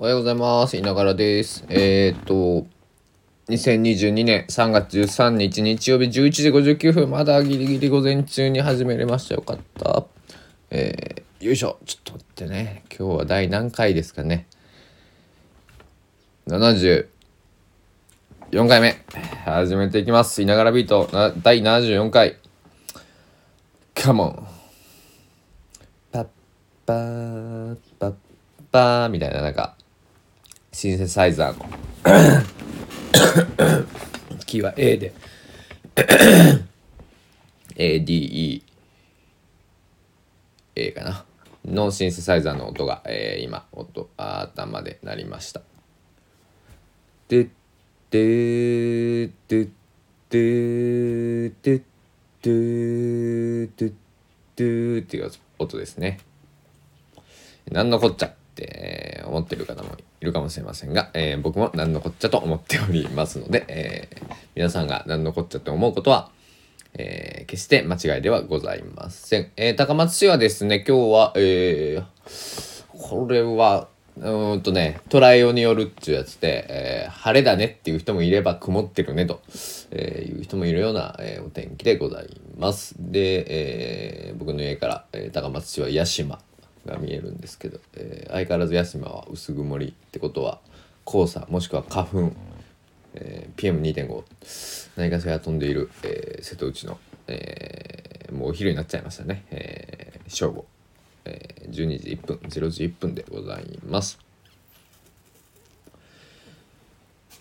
おはようございます。いながらです。えー、っと、2022年3月13日日曜日11時59分、まだギリギリ午前中に始めれました。よかった。えー、よいしょ。ちょっと待ってね。今日は第何回ですかね。74回目。始めていきます。いながらビートな第74回。カモン。パッパーパッパーみたいななんかシンセサイザーの。キーは A で。ADE A かな。のシンセサイザーの音が、えー今音頭で鳴りました。ででででででででっていう音ですね。何のこっちゃって思ってる方もいるかもしれませんが、えー僕も何のこっちゃと思っておりますので、えー皆さんが何のこっちゃと思うことは、えー決して間違いではございません。えー高松市はですね、今日は、えーこれは、うんとね、捉えようによるっていうやつで、えー晴れだねっていう人もいれば曇ってるねと、えーいう人もいるような、えーお天気でございます。で、えー僕の家から、えー高松市は屋島が見えるんですけど、えー相変わらず屋島は薄曇りってことは黄砂もしくは花粉、えー PM2.5 何かしら飛んでいる、えー瀬戸内の、えーもうお昼になっちゃいましたね、えー正午、えー12時1分0時1分でございます。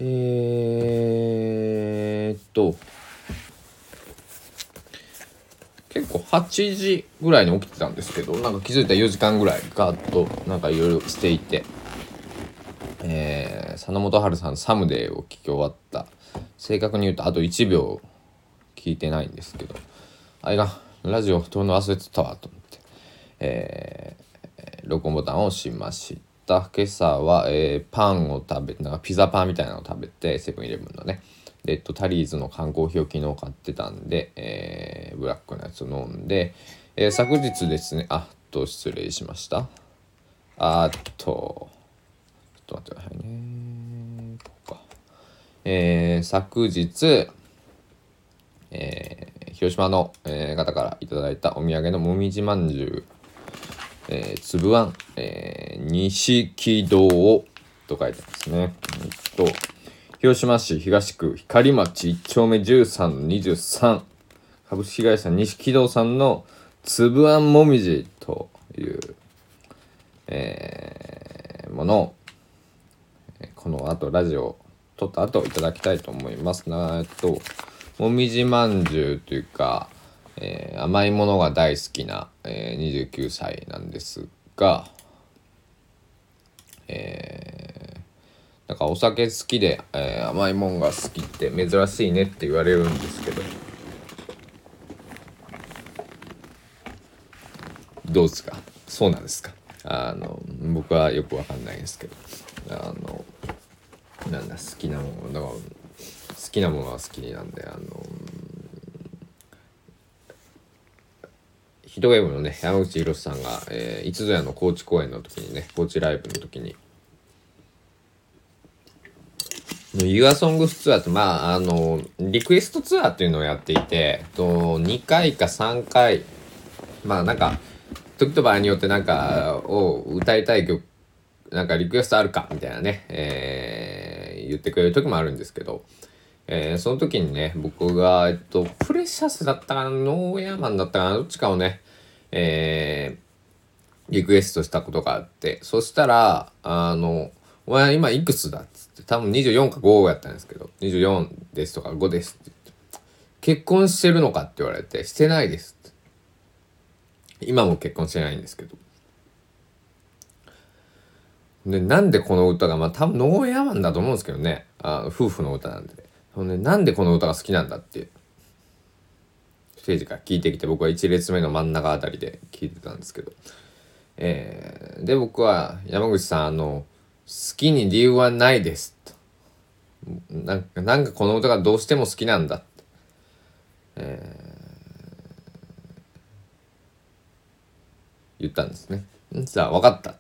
えー、っと結構8時ぐらいに起きてたんですけどなんか気づいたら4時間ぐらいガーッとなんかいろいろしていて。えー、佐野元春さん「サムデー」を聞き終わった。正確に言うとあと1秒聞いてないんですけど。あれがラジオ撮るの忘れてたわと思って、えー、録音ボタンを押しました。今朝は、えーパンを食べてなんかピザパンみたいなのを食べてセブンイレブンのね、えっと、タリーズの缶コーヒーを昨日買ってたんで、えーブラックのやつを飲んで、えー昨日ですねあっと失礼しましたあっとちょっと待ってくださいね。ここか。えー昨日、えー広島の、えー方からいただいたお土産のもみじまんじゅう、えー、つぶあん、えー、錦堂と書いてますね。えっと、広島市東区光町1丁目13-23株式会社錦堂さんのつぶあんもみじという、えーものをこの後ラジオを撮った後いただきたいと思います。なえっともみじまんじゅうというか、えー甘いものが大好きな、えー29歳なんですがえーなんかお酒好きで、えー甘いもんが好きって珍しいねって言われるんですけど。どうですか？そうなんですか？あの僕はよくわかんないですけど。あのなんだ好きなものだから好きなものは好きなんであのヒトウェーブのね山口博さんが、えー、いつぞやの高知公演の時にね高知ライブの時にユアソングスツアーってまああのリクエストツアーっていうのをやっていてと2回か3回まあなんか時と場合によってなんかを歌いたい曲なんかリクエストあるかみたいなね、えー言ってくれる時もあるんですけど、えーその時にね僕がえっとプレシャスだったかなノーヤーマンだったかなどっちかをねえーリクエストしたことがあってそしたらあの「お前今いくつだ?」っつって。多分24か5やったんですけど「24です」とか「5です」って言って「結婚してるのか?」って言われて「してないです」って。今も結婚してないんですけど。でなんでこの歌がまあ多分ノーヤーマンだと思うんですけどね。あ夫婦の歌なんで。ねなんでこの歌が好きなんだって。ステージから聞いてきて僕は1列目の真ん中あたりで聞いてたんですけど。えーで僕は山口さんあの好きに理由はないですと。なんかなんかこの歌がどうしても好きなんだ、えー言ったんですね。じゃあ分かった。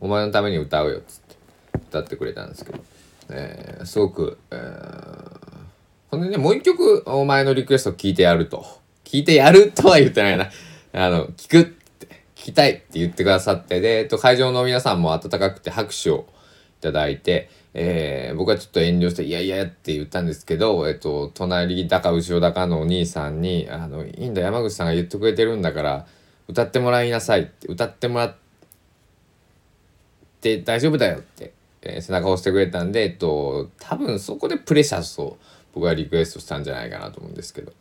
お前のために歌うよ」つって。歌ってくれたんですけど、えー、すごく、えー、ほんでねもう一曲お前のリクエスト聞いてやると。聞いてやるとは言ってないな。あの聞くきたいって言ってくださってで、えっと、会場の皆さんも温かくて拍手をいただいて、えー、僕はちょっと遠慮して、いやいやって言ったんですけど、えっと、隣だか後ろだかのお兄さんに、あの、いいんだ、山口さんが言ってくれてるんだから、歌ってもらいなさいって、歌ってもらって大丈夫だよって、えー、背中を押してくれたんで、えっと、多分そこでプレシャスを僕はリクエストしたんじゃないかなと思うんですけど。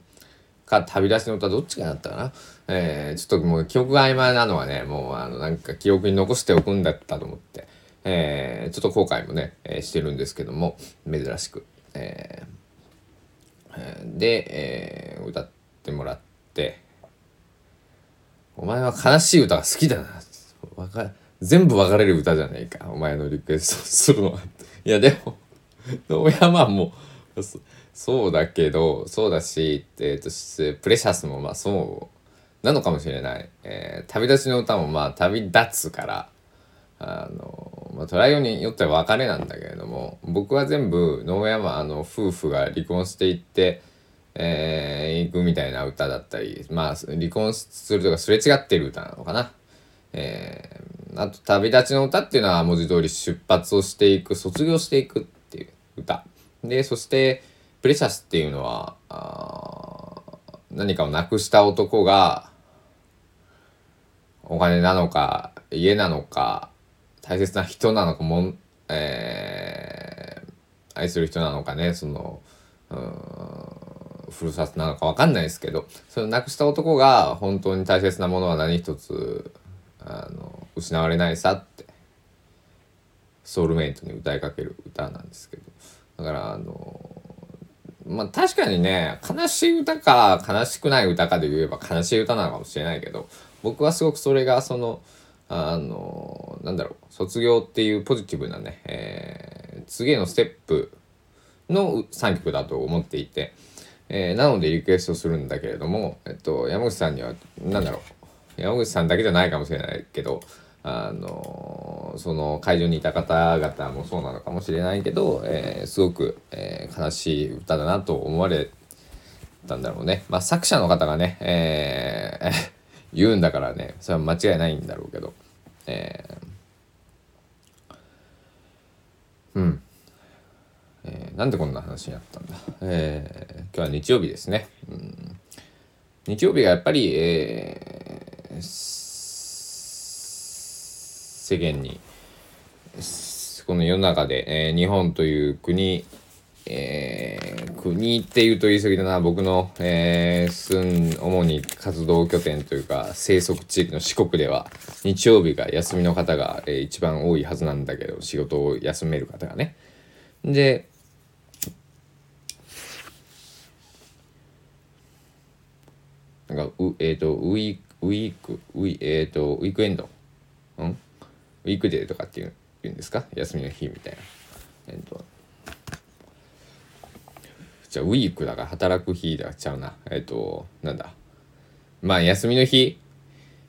か、旅立ちの歌どっちかだったかな。えー、ちょっともう記憶が曖昧なのはね、もうあの、なんか記憶に残しておくんだったと思って。えー、ちょっと後悔もね、えー、してるんですけども珍しく、えー、で、えー、歌ってもらって「お前は悲しい歌が好きだな」わか全部別れる歌じゃないかお前のリクエストするのは。いやでも野山もうそうだけどそうだし、えーと、プレシャスもまあそうなのかもしれない、えー、旅立ちの歌もまあ旅立つからあの、まあ、トライオンによっては別れなんだけれども僕は全部野山あの夫婦が離婚していってえー、行くみたいな歌だったりまあ離婚するとかすれ違ってる歌なのかな。えー、あと「旅立ちの歌」っていうのは文字通り出発をしていく卒業していくっていう歌でそして「プレシャス」っていうのは何かをなくした男がお金なのか家なのか大切な人なのかも、えー、愛する人なのかねそのふるさとなのか分かんないですけどその亡くした男が本当に大切なものは何一つあの失われないさってソウルメイトに歌いかける歌なんですけどだからあのまあ確かにね悲しい歌か悲しくない歌かで言えば悲しい歌なのかもしれないけど僕はすごくそれがそのあのなんだろう卒業っていうポジティブなね、えー、次へのステップの3曲だと思っていて、えー、なのでリクエストするんだけれども、えっと、山口さんには何だろう山口さんだけじゃないかもしれないけどあのその会場にいた方々もそうなのかもしれないけど、えー、すごく、えー、悲しい歌だなと思われたんだろうね。まあ、作者の方がね、えー 言うんだからねそれは間違いないんだろうけどえー、うん、えー、なんでこんな話になったんだ？えー、今日は日曜日ですね、うん、日曜日がやっぱり、えー、世間にこの世の中で、えー、日本という国えー、国っていうと言い過ぎだな。僕の、えー、住ん主に活動拠点というか生息地域の四国では日曜日が休みの方が、えー、一番多いはずなんだけど仕事を休める方がね。でなんかうえっ、ー、とウィークウィークウィえ、ー、とウィークエンド？うん？ウィークデーとかっていうんですか？休みの日みたいな。えっ、と。じゃあウィークだから働く日だちゃうな。えっ、となんだ。まあ休みの日、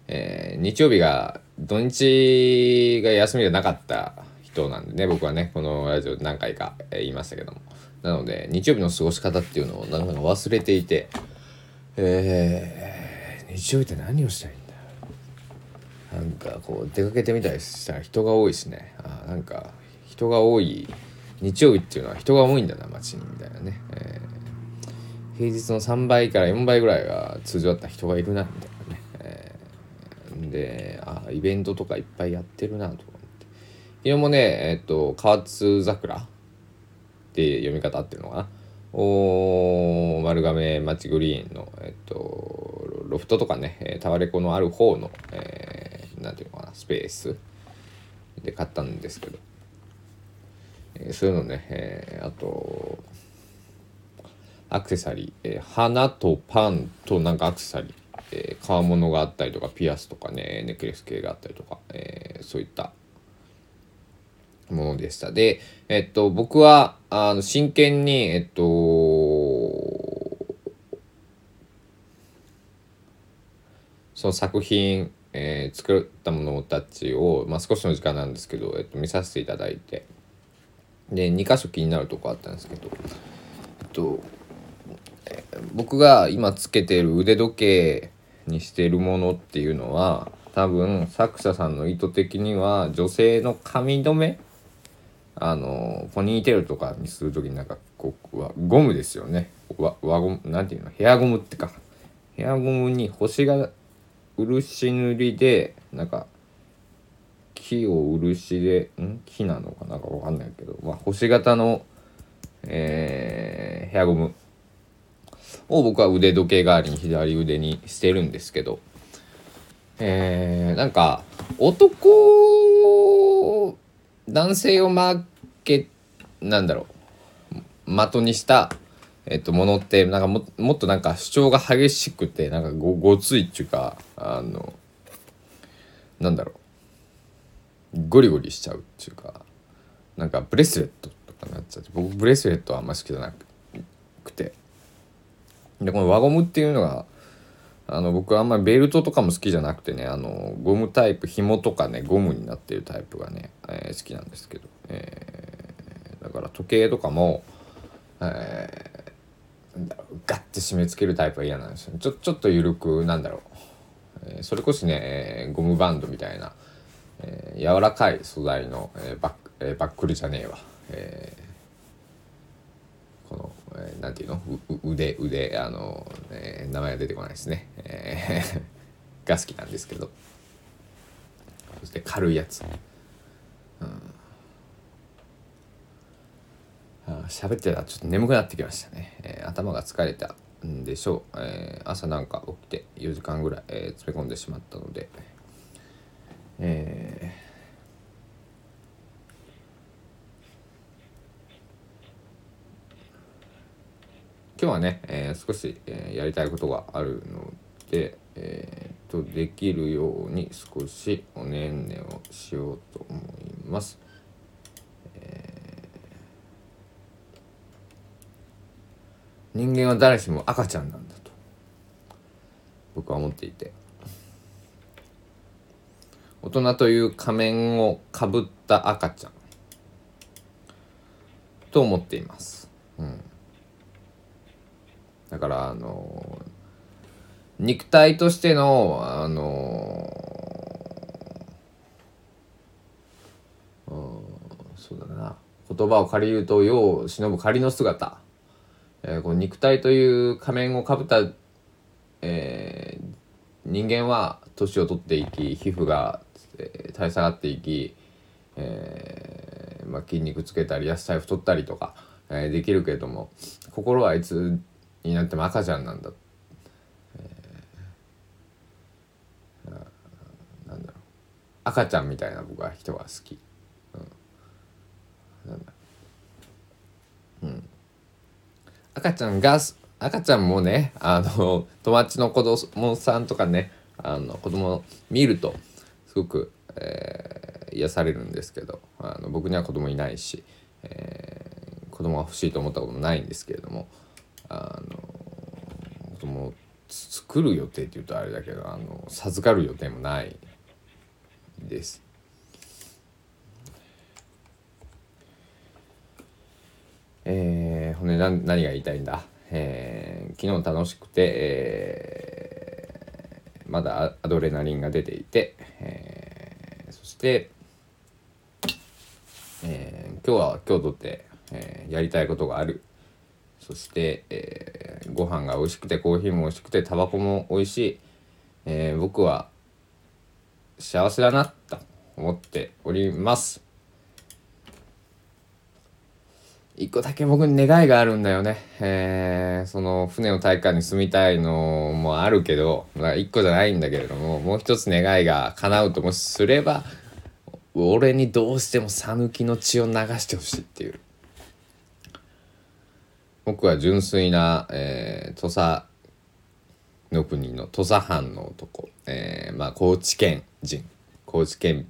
えー、日曜日が土日が休みじゃなかった人なんでね僕はねこのラジオ何回か言いましたけども。なので日曜日の過ごし方っていうのをなんか忘れていて。えー、日曜日って何をしたい？なんかこう出かけてみたりしたら人が多いしね。あなんか人が多い日曜日っていうのは人が多いんだな街にみたいなね、えー、平日の3倍から4倍ぐらいが通常だった人がいるなみたいなね、えー、であイベントとかいっぱいやってるなと思って。昨日もねえっ、と河津桜って読み方ってるのかな。お丸亀町グリーンの、えっと、ロフトとかねタワレコのある方の、えー、なんていうのかなスペースで買ったんですけど。えそういうのね、えー、あとアクセサリー、えー、花とパンとなんかアクセサリー、えー、革物があったりとかピアスとかねネックレス系があったりとか、えー、そういったものでした。でえっと僕はあの真剣にえっとその作品えー、作ったものたちを、まあ、少しの時間なんですけど、えっと、見させていただいて。で2箇所気になるとこあったんですけど、えっとえー、僕が今つけてる腕時計にしてるものっていうのは多分作者さんの意図的には女性の髪留めあのポニーテールとかにする時になんかこうゴムですよね。輪ゴムなんていうのヘアゴムってか。ヘアゴムに星が漆塗りでなんか木を漆でん？木なのかな？んかわかんないけど、まあ、星型の、えー、ヘアゴムを僕は腕時計代わりに左腕にしてるんですけどえー、なんか男男性を負けなんだろう的にしたえっと、ものってなんかももっとなんか主張が激しくてなんかごごついっていうかあのなんだろう。ゴリゴリしちゃうっていうかなんかブレスレットとかになっちゃって僕ブレスレットはあんま好きじゃなくて。でこの輪ゴムっていうのがあの僕あんまりベルトとかも好きじゃなくてねあのゴムタイプ紐とかねゴムになってるタイプがね、えー、好きなんですけど、えー、だから時計とかも、えーガッて締め付けるタイプは嫌なんですよちょちょっと緩くなんだろう、えー、それこそね、えー、ゴムバンドみたいな、えー、柔らかい素材の、えー、バッ,、えー、バックルじゃねえわ、えー、この、えー、なんていうの？う腕腕あの、えー、名前が出てこないですね、えー、が好きなんですけど。そして軽いやつ、うん。喋ってたらちょっと眠くなってきましたね、えー、頭が疲れたんでしょう、えー、朝なんか起きて4時間ぐらい、えー、詰め込んでしまったので。えー、今日はね、えー、少し、えー、やりたいことがあるので、えー、とできるように少しおねんねをしようと思います。人間は誰しも赤ちゃんなんだと。僕は思っていて。大人という仮面をかぶった赤ちゃん。と思っています、うん、だからあの肉体としてのあのうんそうだな。言葉を借りると世を忍ぶ仮の姿。えー、この肉体という仮面をかぶった、えー、人間は年を取っていき皮膚が、えー、垂れ下がっていき、えーまあ、筋肉つけたり野菜太ったりとか、えー、できるけれども心はいつになっても赤ちゃんなんだ、えー、なんだろう。赤ちゃんみたいな僕は人が好き。うん、なんだうん赤ちゃんが赤ちゃんもねあの友達の子供さんとかねあの子供見るとすごく、えー、癒されるんですけどあの僕には子供いないし、えー、子供が欲しいと思ったこともないんですけれどもあの子供を作る予定っていうとあれだけどあの授かる予定もないです。えー、ほんで何何が言いたいんだ、えー、昨日楽しくて、えー、まだアドレナリンが出ていて、えー、そして、えー、今日は今日とって、えー、やりたいことがある。そして、えー、ご飯が美味しくてコーヒーも美味しくてタバコも美味しい、えー、僕は幸せだなと思っております。一個だけ僕に願いがあるんだよね。えー、その船の大会に住みたいのもあるけど、まあ、一個じゃないんだけれども、もう一つ願いが叶うともすれば、俺にどうしても讃岐の血を流してほしいっていう。僕は純粋な、えー、土佐の国の土佐藩の男、えー、まあ高知県人高知県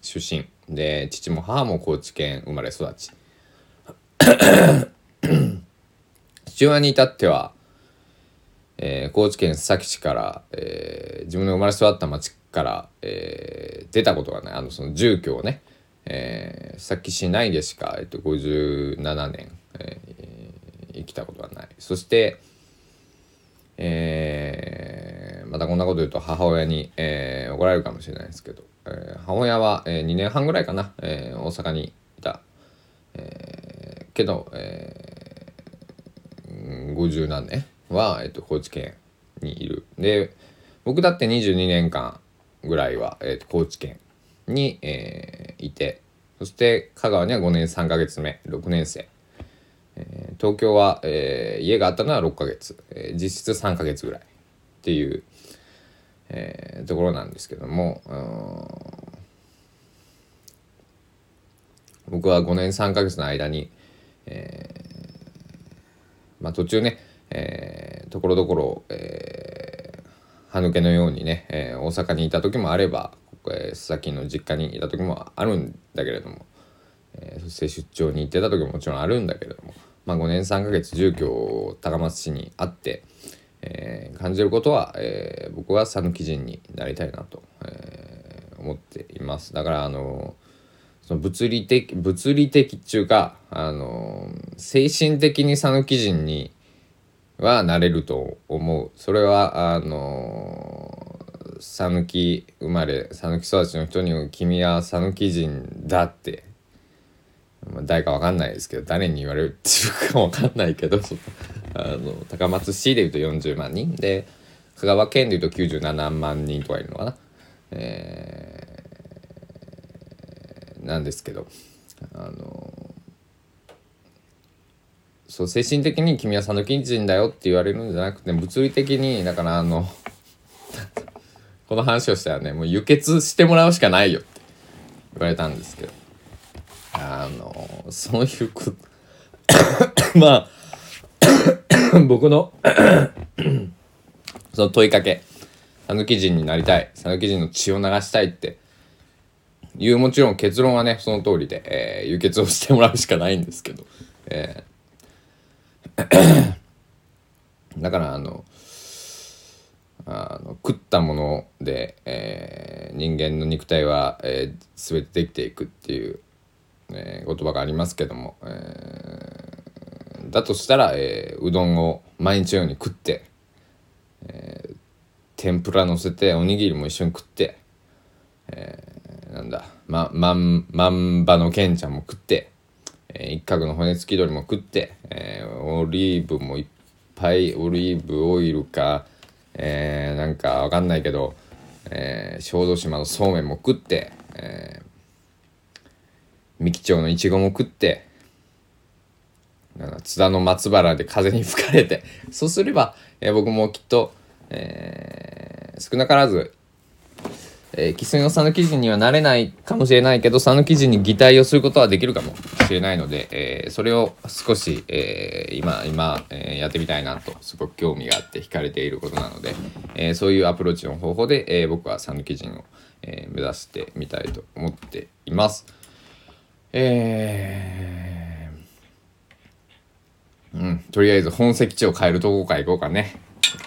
出身で父も母も高知県生まれ育ち父親に至っては、えー、高知県須崎市から、えー、自分の生まれ育った町から、えー出たことがないあのその住居をね、えー、さっき市内でしか、えっと、57年、えー生きたことがない。そして、えーまたこんなこと言うと母親に、えー怒られるかもしれないですけど、えー母親は、えー2年半ぐらいかな、えー大阪にいた、えーけど、えー、50何年は、えっと、高知県にいる。で僕だって22年間ぐらいは、えっと、高知県に、えーいて。そして香川には5年3ヶ月目6年生、えー東京は、えー家があったのは6ヶ月、えー実質3ヶ月ぐらい。っていう、えーところなんですけども僕は5年3ヶ月の間に、えーまあ、途中ね、えーところどころ、えー歯抜けのようにね、えー大阪にいた時もあれば、えー、須崎の実家にいた時もあるんだけれども、えーそして出張に行ってた時ももちろんあるんだけれども、まあ、5年3ヶ月住居を高松市にあって、えー感じることは、えー僕は讃岐人になりたいなと、えー思っています。だからあのその物理的物理的っていうかあの精神的に讃岐人にはなれると思う。それはあの讃岐生まれ讃岐育ちの人に「君は讃岐人だ」って。まあ誰かわかんないですけど誰に言われるっていうかわかんないけど あの高松市でいうと40万人。で香川県でいうと97万人とかいるのかな、えーなんですけどあのそう精神的に君は讃岐人だよって言われるんじゃなくて物理的にだからあのこの話をしたらねもう輸血してもらうしかないよって言われたんですけどあのそういうこと まあ 僕のその問いかけ讃岐人になりたい讃岐人の血を流したいっていうもちろん結論はねその通りで、えー輸血をしてもらうしかないんですけど、えー だからあのあの食ったもので、えー人間の肉体は、えー全てできていくっていう、えー言葉がありますけども、えーだとしたら、えーうどんを毎日のように食って、えー天ぷら乗せておにぎりも一緒に食って、えーだままんまんばのけんちゃんも食って、えー一角の骨付き鳥も食って、えーオリーブもいっぱいオリーブオイルか、えーなんかわかんないけど、えー小豆島のそうめんも食って、えー三木町のいちごも食ってなんか津田の松原で風に吹かれてそうすれば、えー僕もきっと、えー少なからずえー、生粋の讃岐人にはなれないかもしれないけど讃岐人に擬態をすることはできるかもしれないので、えーそれを少し、えー今今、えーやってみたいなとすごく興味があって惹かれていることなので、えーそういうアプローチの方法で、えー僕は讃岐人を、えー目指してみたいと思っています。えーうん、とりあえず本籍地を変えるとこから行こうかね、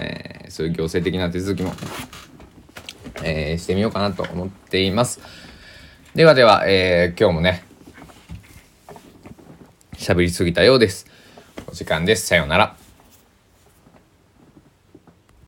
えーそういう行政的な手続きもえーしてみようかなと思っています。ではでは、えー今日もね、喋りすぎたようです。お時間です。さようなら。